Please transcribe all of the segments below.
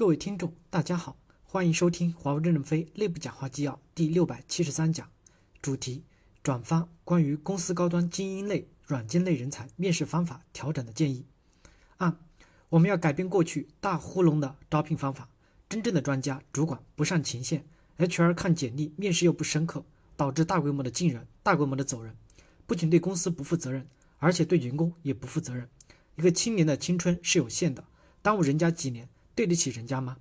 各位听众，大家好，欢迎收听华为任正非内部讲话纪要第六百七十三讲，主题：转发关于公司高端精英类、软件类人才面试方法调整的建议。二，我们要改变过去大糊弄的招聘方法，真正的专家、主管不上前线，HR 看简历面试又不深刻，导致大规模的进人、大规模的走人，不仅对公司不负责任，而且对员工也不负责任。一个青年的青春是有限的，耽误人家几年。对得起人家吗？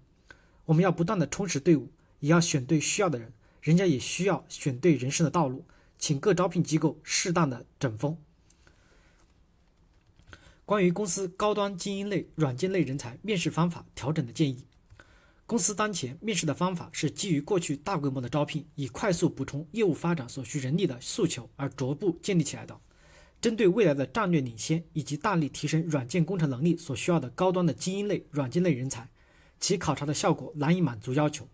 我们要不断的充实队伍，也要选对需要的人，人家也需要选对人生的道路，请各招聘机构适当的整风。关于公司高端精英类、软件类人才面试方法调整的建议，公司当前面试的方法是基于过去大规模的招聘，以快速补充业务发展所需人力的诉求而逐步建立起来的。针对未来的战略领先以及大力提升软件工程能力所需要的高端的精英类、软件类人才，其考察的效果难以满足要求。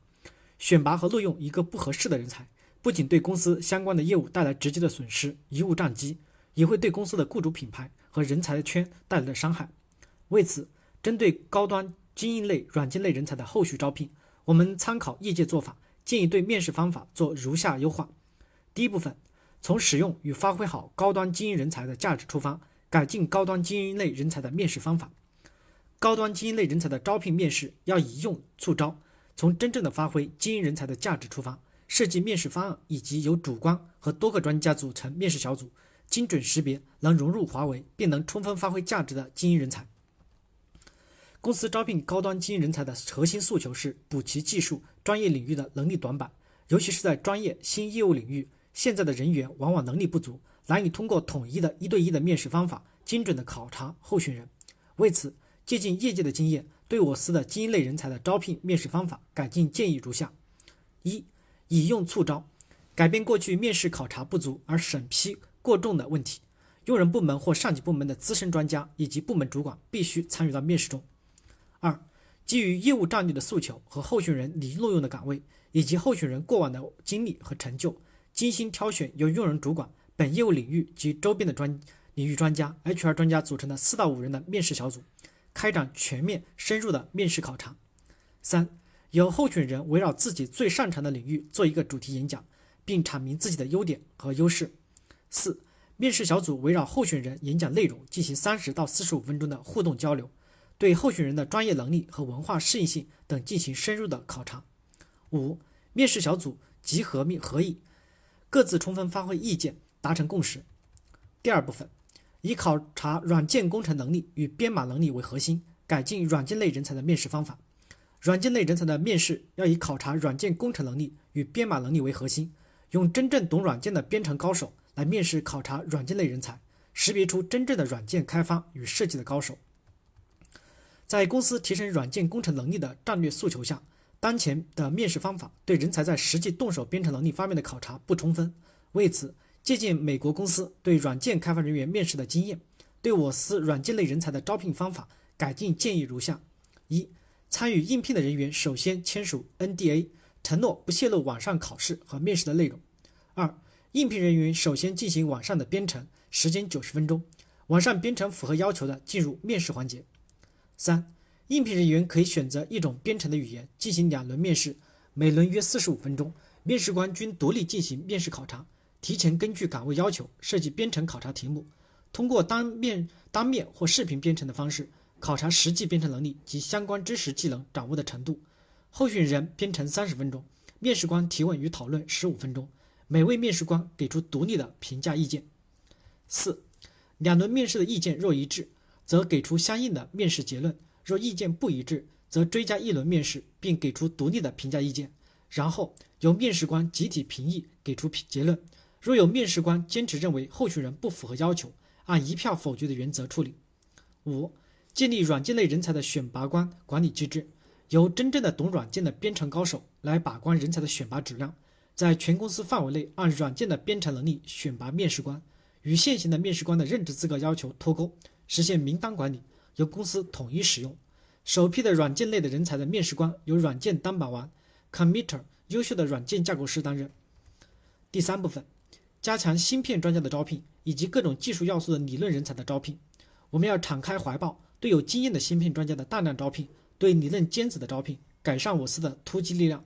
选拔和录用一个不合适的人才，不仅对公司相关的业务带来直接的损失，贻误战机，也会对公司的雇主品牌和人才的圈带来的伤害。为此，针对高端精英类、软件类人才的后续招聘，我们参考业界做法，建议对面试方法做如下优化：第一部分。从使用与发挥好高端精英人才的价值出发，改进高端精英类人才的面试方法。高端精英类人才的招聘面试要以用促招，从真正的发挥精英人才的价值出发，设计面试方案，以及由主观和多个专家组成面试小组，精准识别能融入华为并能充分发挥价值的精英人才。公司招聘高端精英人才的核心诉求是补齐技术专业领域的能力短板，尤其是在专业新业务领域。现在的人员往往能力不足，难以通过统一的一对一的面试方法精准的考察候选人。为此，借鉴业界的经验，对我司的精英类人才的招聘面试方法改进建议如下：一、以用促招，改变过去面试考察不足而审批过重的问题。用人部门或上级部门的资深专家以及部门主管必须参与到面试中。二、基于业务战略的诉求和候选人拟录用的岗位以及候选人过往的经历和成就。精心挑选由用人主管、本业务领域及周边的专领域专家、HR 专家组成的四到五人的面试小组，开展全面深入的面试考察。三、由候选人围绕自己最擅长的领域做一个主题演讲，并阐明自己的优点和优势。四、面试小组围绕候选人演讲内容进行三十到四十五分钟的互动交流，对候选人的专业能力和文化适应性等进行深入的考察。五、面试小组集合面合议。各自充分发挥意见，达成共识。第二部分，以考察软件工程能力与编码能力为核心，改进软件类人才的面试方法。软件类人才的面试要以考察软件工程能力与编码能力为核心，用真正懂软件的编程高手来面试考察软件类人才，识别出真正的软件开发与设计的高手。在公司提升软件工程能力的战略诉求下。当前的面试方法对人才在实际动手编程能力方面的考察不充分，为此借鉴美国公司对软件开发人员面试的经验，对我司软件类人才的招聘方法改进建议如下：一、参与应聘的人员首先签署 NDA，承诺不泄露网上考试和面试的内容；二、应聘人员首先进行网上的编程，时间九十分钟，网上编程符合要求的进入面试环节；三。应聘人员可以选择一种编程的语言进行两轮面试，每轮约四十五分钟。面试官均独立进行面试考察，提前根据岗位要求设计编程考察题目，通过当面、当面或视频编程的方式考察实际编程能力及相关知识技能掌握的程度。候选人编程三十分钟，面试官提问与讨论十五分钟，每位面试官给出独立的评价意见。四、两轮面试的意见若一致，则给出相应的面试结论。若意见不一致，则追加一轮面试，并给出独立的评价意见，然后由面试官集体评议，给出结论。若有面试官坚持认为候选人不符合要求，按一票否决的原则处理。五、建立软件类人才的选拔官管理机制，由真正的懂软件的编程高手来把关人才的选拔质量，在全公司范围内按软件的编程能力选拔面试官，与现行的面试官的任职资格要求脱钩，实现名单管理。由公司统一使用，首批的软件类的人才的面试官由软件担保完 committer 优秀的软件架构师担任。第三部分，加强芯片专家的招聘以及各种技术要素的理论人才的招聘。我们要敞开怀抱，对有经验的芯片专家的大量招聘，对理论尖子的招聘，改善我司的突击力量。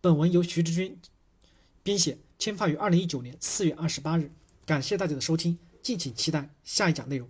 本文由徐志军编写，签发于二零一九年四月二十八日。感谢大家的收听，敬请期待下一讲内容。